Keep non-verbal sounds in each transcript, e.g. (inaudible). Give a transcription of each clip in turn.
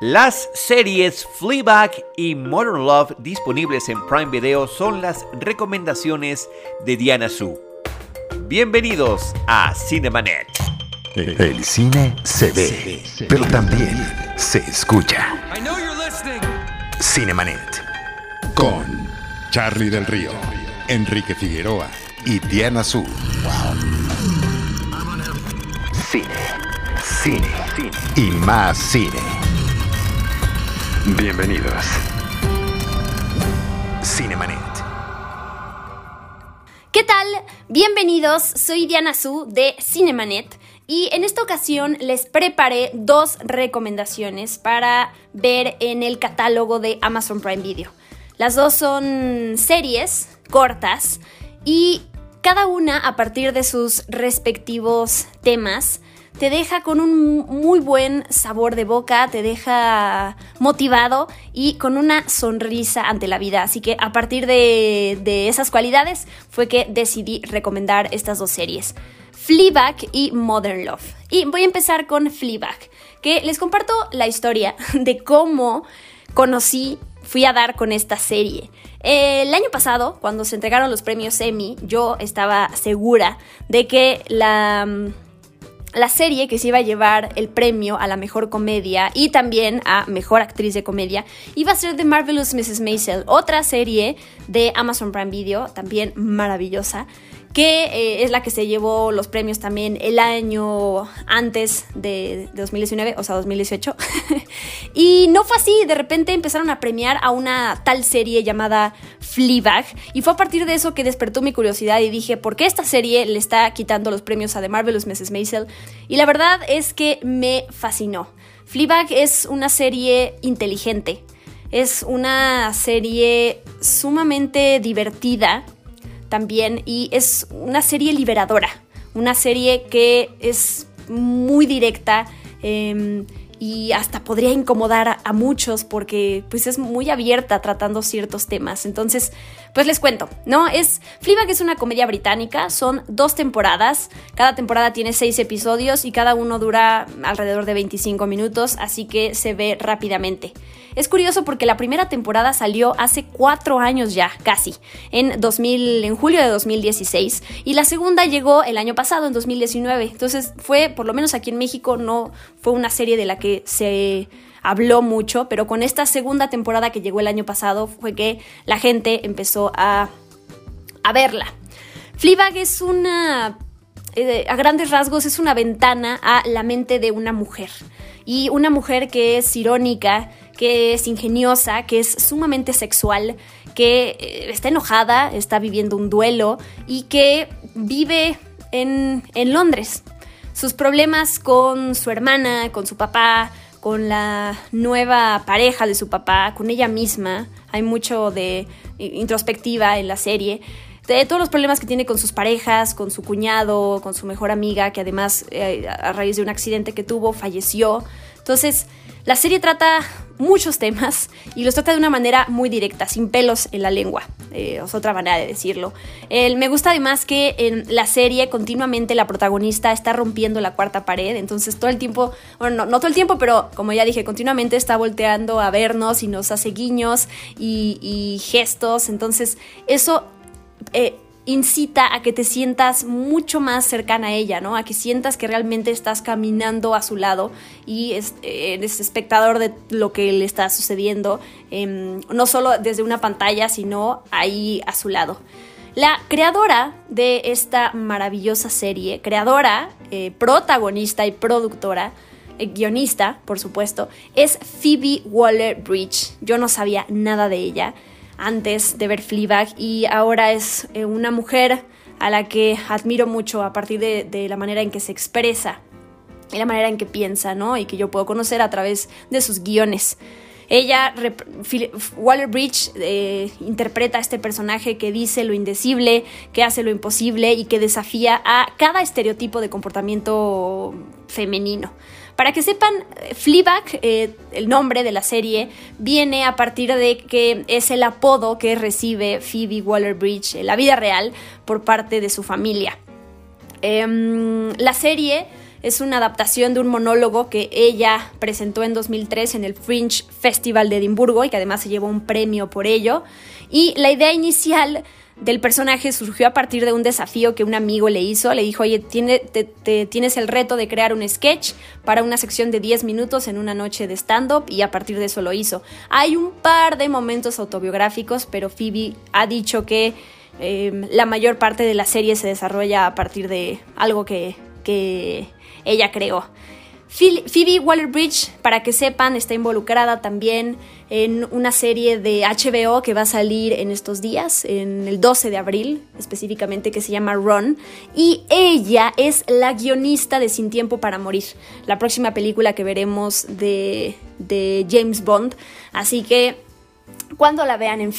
Las series Fleabag y Modern Love disponibles en Prime Video son las recomendaciones de Diana Su. Bienvenidos a Cinemanet. El cine se ve, pero también se escucha. Cinemanet. Con Charlie del Río, Enrique Figueroa y Diana Su. Cine, cine, cine y más cine. Bienvenidos. Cinemanet. ¿Qué tal? Bienvenidos, soy Diana Su de Cinemanet y en esta ocasión les preparé dos recomendaciones para ver en el catálogo de Amazon Prime Video. Las dos son series cortas y cada una a partir de sus respectivos temas te deja con un muy buen sabor de boca, te deja motivado y con una sonrisa ante la vida. Así que a partir de, esas cualidades fue que decidí recomendar estas dos series. Fleabag y Modern Love. Y voy a empezar con Fleabag, que les comparto la historia (laughs) de cómo conocí, fui a dar con esta serie. El año pasado, cuando se entregaron los premios Emmy, yo estaba segura de que la la serie que se iba a llevar el premio a la mejor comedia y también a mejor actriz de comedia iba a ser The Marvelous Mrs. Maisel, otra serie de Amazon Prime Video, también maravillosa que eh, es la que se llevó los premios también el año antes de, 2019, o sea, 2018. (laughs) y no fue así, de repente empezaron a premiar a una tal serie llamada Fleabag, y fue a partir de eso que despertó mi curiosidad y dije, ¿por qué esta serie le está quitando los premios a The Marvelous Mrs. Maisel? Y la verdad es que me fascinó. Fleabag es una serie inteligente, es una serie sumamente divertida, también y es una serie liberadora, una serie que es muy directa em, y hasta podría incomodar a, muchos porque pues es muy abierta tratando ciertos temas. Entonces, pues les cuento, ¿no? Es Fleabag es una comedia británica, son dos temporadas, cada temporada tiene seis episodios y cada uno dura alrededor de 25 minutos, así que se ve rápidamente. Es curioso porque la primera temporada salió hace cuatro años ya, casi, en, 2000, en julio de 2016, y la segunda llegó el año pasado, en 2019. Entonces fue, por lo menos aquí en México, no fue una serie de la que se habló mucho, pero con esta segunda temporada que llegó el año pasado fue que la gente empezó a, a verla. Fleabag es una eh, a grandes rasgos es una ventana a la mente de una mujer. Y una mujer que es irónica, que es ingeniosa, que es sumamente sexual, que eh, está enojada, está viviendo un duelo y que vive en, en Londres. Sus problemas con su hermana, con su papá, con la nueva pareja de su papá, con ella misma, hay mucho de introspectiva en la serie, de todos los problemas que tiene con sus parejas, con su cuñado, con su mejor amiga, que además eh, a raíz de un accidente que tuvo falleció. Entonces, la serie trata muchos temas y los trata de una manera muy directa, sin pelos en la lengua, eh, es otra manera de decirlo. me gusta además que en la serie continuamente la protagonista está rompiendo la cuarta pared, entonces todo el tiempo, bueno, no, todo el tiempo, pero como ya dije, continuamente está volteando a vernos y nos hace guiños y, gestos, entonces eso... Eh, incita a que te sientas mucho más cercana a ella, ¿no? A que sientas que realmente estás caminando a su lado y eh, eres espectador de lo que le está sucediendo, em, no solo desde una pantalla, sino ahí a su lado. La creadora de esta maravillosa serie, creadora, eh, protagonista y productora, eh, guionista, por supuesto, es Phoebe Waller-Bridge. Yo no sabía nada de ella antes de ver Fleabag y ahora es eh, una mujer a la que admiro mucho a partir de, la manera en que se expresa y la manera en que piensa, ¿no? Y que yo puedo conocer a través de sus guiones. Ella, Waller Bridge, eh, interpreta a este personaje que dice lo indecible, que hace lo imposible y que desafía a cada estereotipo de comportamiento femenino. Para que sepan, Fleabag, eh, el nombre de la serie, viene a partir de que es el apodo que recibe Phoebe Waller-Bridge en la vida real por parte de su familia. Em, la serie Es una adaptación de un monólogo que ella presentó en 2003 en el Fringe Festival de Edimburgo y que además se llevó un premio por ello. Y la idea inicial del personaje surgió a partir de un desafío que un amigo le hizo. Le dijo, oye, te, tienes el reto de crear un sketch para una sección de 10 minutos en una noche de stand-up y a partir de eso lo hizo. Hay un par de momentos autobiográficos, pero Phoebe ha dicho que em, la mayor parte de la serie se desarrolla a partir de algo que, que ella creó. Phoebe Waller-Bridge, para que sepan, está involucrada también en una serie de HBO que va a salir en estos días, en el 12 de abril específicamente, que se llama Run. Y ella es la guionista de Sin Tiempo para Morir, la próxima película que veremos de, James Bond. Así que cuando la vean en,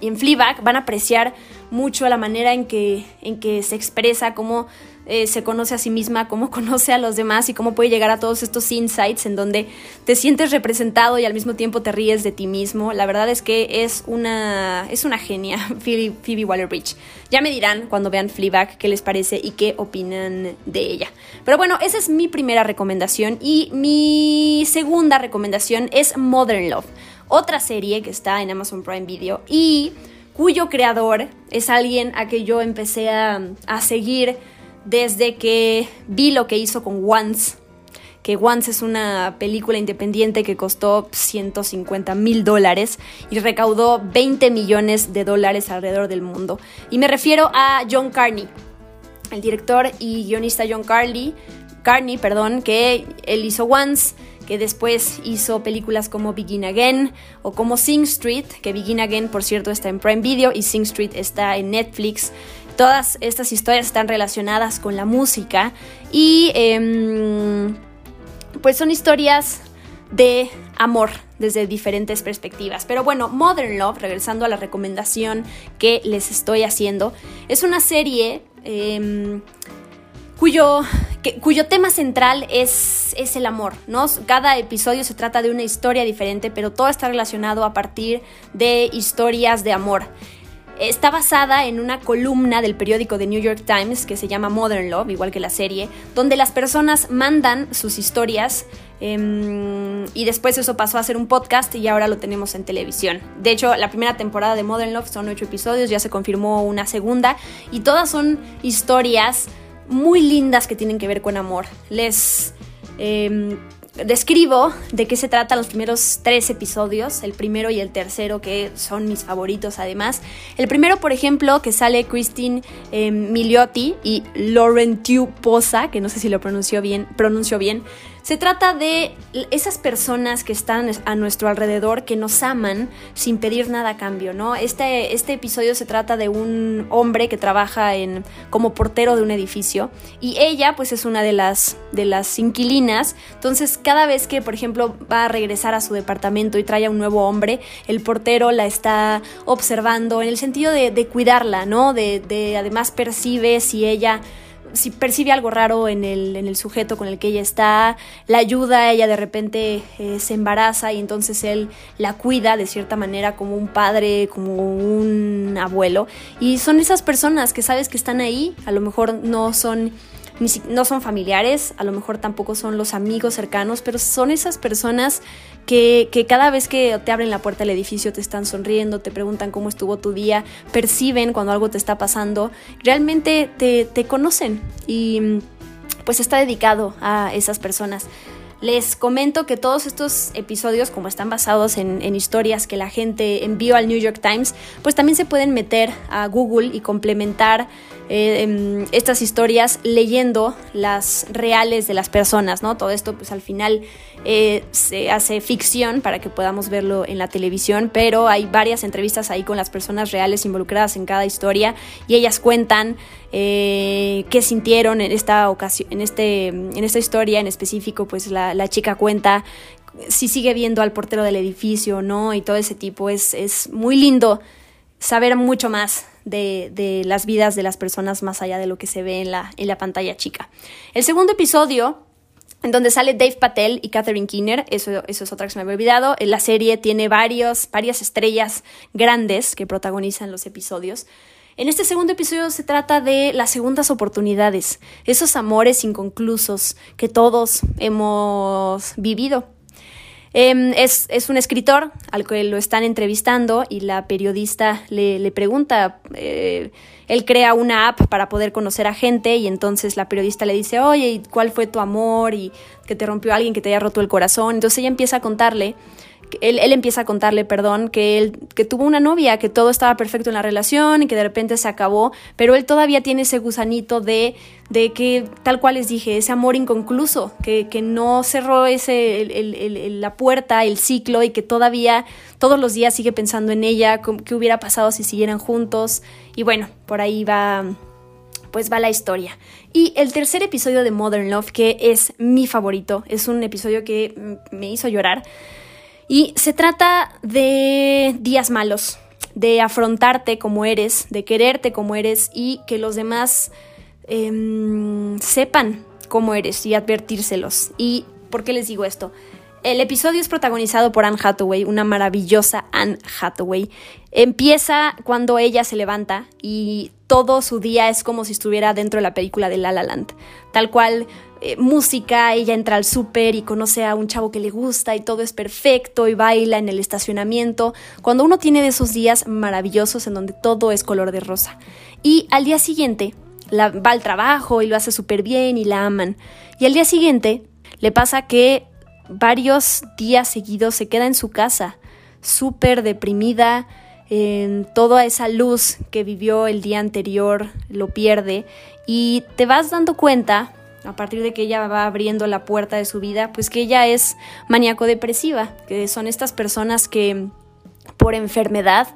en Fleabag van a apreciar mucho la manera en que, en que se expresa, cómo eh, se conoce a sí misma, cómo (laughs) conoce a los demás y cómo puede llegar a todos estos insights en donde te sientes representado y al mismo tiempo te ríes de ti mismo. La verdad es que es una, es una genia, (laughs) Phoebe, Waller-Bridge. Ya me dirán cuando vean Fleabag qué les parece y qué opinan de ella. Pero bueno, esa es mi primera recomendación y mi segunda recomendación es Modern Love, otra serie que está en Amazon Prime Video y cuyo creador es alguien a que yo empecé a, a seguir desde que vi lo que hizo con Once, que Once es una película independiente que costó 150 mil dólares y recaudó 20 millones de dólares alrededor del mundo. Y me refiero a John Carney, el director y guionista John Carney, Carney perdón, que él hizo Once, que después hizo películas como Begin Again o como Sing Street, que Begin Again por cierto está en Prime Video y Sing Street está en Netflix. Todas estas historias están relacionadas con la música y em, pues son historias de amor desde diferentes perspectivas. Pero bueno, Modern Love, regresando a la recomendación que les estoy haciendo, es una serie em, cuyo, cuyo tema central es, es el amor, ¿no? Cada episodio se trata de una historia diferente, pero todo está relacionado a partir de historias de amor. Está basada en una columna del periódico The New York Times que se llama Modern Love, igual que la serie, donde las personas mandan sus historias em, y después eso pasó a ser un podcast y ahora lo tenemos en televisión. De hecho, la primera temporada de Modern Love son ocho episodios, ya se confirmó una segunda y todas son historias muy lindas que tienen que ver con amor. Les... Em, describo de qué se trata los primeros tres episodios, el primero y el tercero, que son mis favoritos además. El primero, por ejemplo, que sale Christine eh, Miliotti y Laurentiu Posa, que no sé si lo pronunció bien, pronunció bien se trata de esas personas que están a nuestro alrededor, que nos aman sin pedir nada a cambio, ¿no? Este, este episodio se trata de un hombre que trabaja en, como portero de un edificio y ella pues es una de las, de las inquilinas. Entonces cada vez que, por ejemplo, va a regresar a su departamento y trae a un nuevo hombre, el portero la está observando en el sentido de, de cuidarla, ¿no? De, de además percibe si ella si percibe algo raro en el, en el sujeto con el que ella está, la ayuda, ella de repente eh, se embaraza y entonces él la cuida de cierta manera como un padre, como un abuelo. Y son esas personas que sabes que están ahí, a lo mejor no son no son familiares, a lo mejor tampoco son los amigos cercanos, pero son esas personas que, cada vez que te abren la puerta del edificio te están sonriendo, te preguntan cómo estuvo tu día, perciben cuando algo te está pasando, realmente te, conocen y pues está dedicado a esas personas. Les comento que todos estos episodios, como están basados en, historias que la gente envió al New York Times, pues también se pueden meter a Google y complementar eh, em, estas historias leyendo las reales de las personas, ¿no? Todo esto, pues al final eh, se hace ficción para que podamos verlo en la televisión, pero hay varias entrevistas ahí con las personas reales involucradas en cada historia y ellas cuentan eh, qué sintieron en esta ocasión, en, este, en esta historia en específico, pues la, chica cuenta si sigue viendo al portero del edificio no y todo ese tipo. Es, es muy lindo saber mucho más de, las vidas de las personas más allá de lo que se ve en la, en la pantalla chica. El segundo episodio en donde sale Dave Patel y Catherine Keener, eso, eso es otra que se me había olvidado. La serie tiene varios, varias estrellas grandes que protagonizan los episodios. En este segundo episodio se trata de las segundas oportunidades, esos amores inconclusos que todos hemos vivido. Em, es, un escritor al que lo están entrevistando y la periodista le, pregunta, eh, él crea una app para poder conocer a gente y entonces la periodista le dice, oye, ¿cuál fue tu amor? Y que te rompió alguien que te haya roto el corazón. Entonces ella empieza a contarle él, él, empieza a contarle, perdón, que él que tuvo una novia, que todo estaba perfecto en la relación y que de repente se acabó, pero él todavía tiene ese gusanito de, de que, tal cual les dije, ese amor inconcluso, que, que no cerró ese, el, la puerta, el ciclo y que todavía todos los días sigue pensando en ella, qué hubiera pasado si siguieran juntos. Y bueno, por ahí va pues va la historia. Y el tercer episodio de Modern Love, que es mi favorito, es un episodio que me hizo llorar. Y se trata de días malos, de afrontarte como eres, de quererte como eres y que los demás em, sepan cómo eres y advertírselos. ¿Y por qué les digo esto? El episodio es protagonizado por Anne Hathaway, una maravillosa Anne Hathaway. Empieza cuando ella se levanta y todo su día es como si estuviera dentro de la película de La La Land. Tal cual eh, música, ella entra al súper y conoce a un chavo que le gusta y todo es perfecto y baila en el estacionamiento. Cuando uno tiene de esos días maravillosos en donde todo es color de rosa. Y al día siguiente la, va al trabajo y lo hace súper bien y la aman. Y al día siguiente le pasa que varios días seguidos se queda en su casa, súper deprimida, en toda esa luz que vivió el día anterior lo pierde y te vas dando cuenta a partir de que ella va abriendo la puerta de su vida, pues que ella es maníaco-depresiva, que son estas personas que por enfermedad,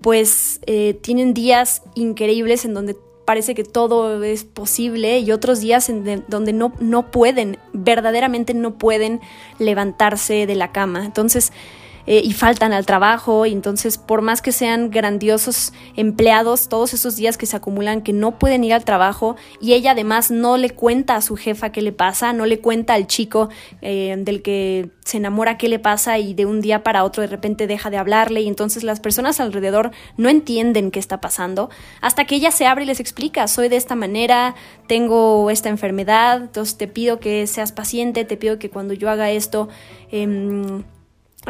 pues eh, tienen días increíbles en donde parece que todo es posible y otros días en donde no, no pueden, verdaderamente no pueden levantarse de la cama. Entonces, eh, y faltan al trabajo. Y entonces por más que sean grandiosos empleados, todos esos días que se acumulan que no pueden ir al trabajo y ella además no le cuenta a su jefa qué le pasa, no le cuenta al chico eh, del que se enamora qué le pasa y de un día para otro de repente deja de hablarle. Y entonces las personas alrededor no entienden qué está pasando hasta que ella se abre y les explica, soy de esta manera, tengo esta enfermedad, entonces te pido que seas paciente, te pido que cuando yo haga esto... Eh,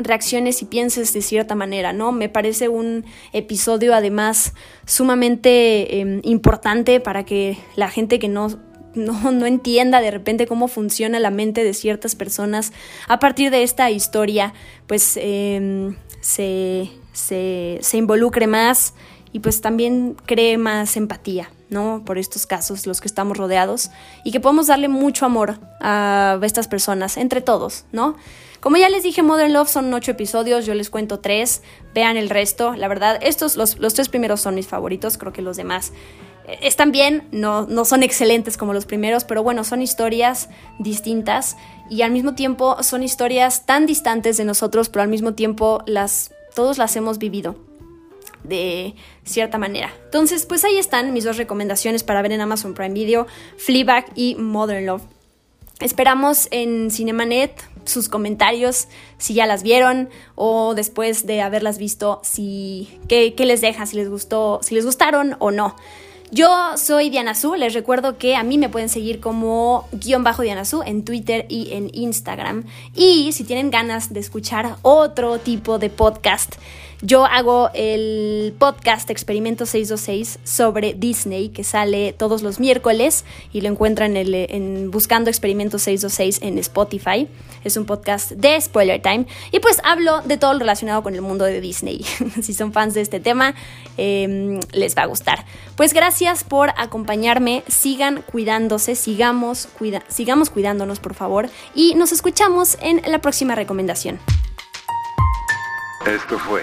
reacciones y pienses de cierta manera, ¿no? Me parece un episodio además sumamente em, importante para que la gente que no, no, entienda de repente cómo funciona la mente de ciertas personas a partir de esta historia, pues em, se, se, se involucre más y pues también cree más empatía, ¿no? Por estos casos, los que estamos rodeados, y que podemos darle mucho amor a estas personas, entre todos, ¿no? Como ya les dije, Modern Love son ocho episodios, yo les cuento tres, vean el resto, la verdad, estos, los, los tres primeros son mis favoritos, creo que los demás eh, están bien, no, no son excelentes como los primeros, pero bueno, son historias distintas y al mismo tiempo son historias tan distantes de nosotros, pero al mismo tiempo las, todos las hemos vivido de cierta manera. Entonces, pues ahí están mis dos recomendaciones para ver en Amazon Prime Video, Fleabag y Modern Love. Esperamos en Cinemanet sus comentarios si ya las vieron o después de haberlas visto si qué, les deja, si les gustó, si les gustaron o no. Yo soy Diana Su, les recuerdo que a mí me pueden seguir como guion bajo Diana Su en Twitter y en Instagram. Y si tienen ganas de escuchar otro tipo de podcast, yo hago el podcast Experimento 626 sobre Disney que sale todos los miércoles y lo encuentran en, Buscando Experimento 626 en Spotify. Es un podcast de Spoiler Time y pues hablo de todo lo relacionado con el mundo de Disney. (laughs) si son fans de este tema, em, les va a gustar. Pues gracias por acompañarme, sigan cuidándose, sigamos, sigamos cuidándonos por favor y nos escuchamos en la próxima recomendación. Esto fue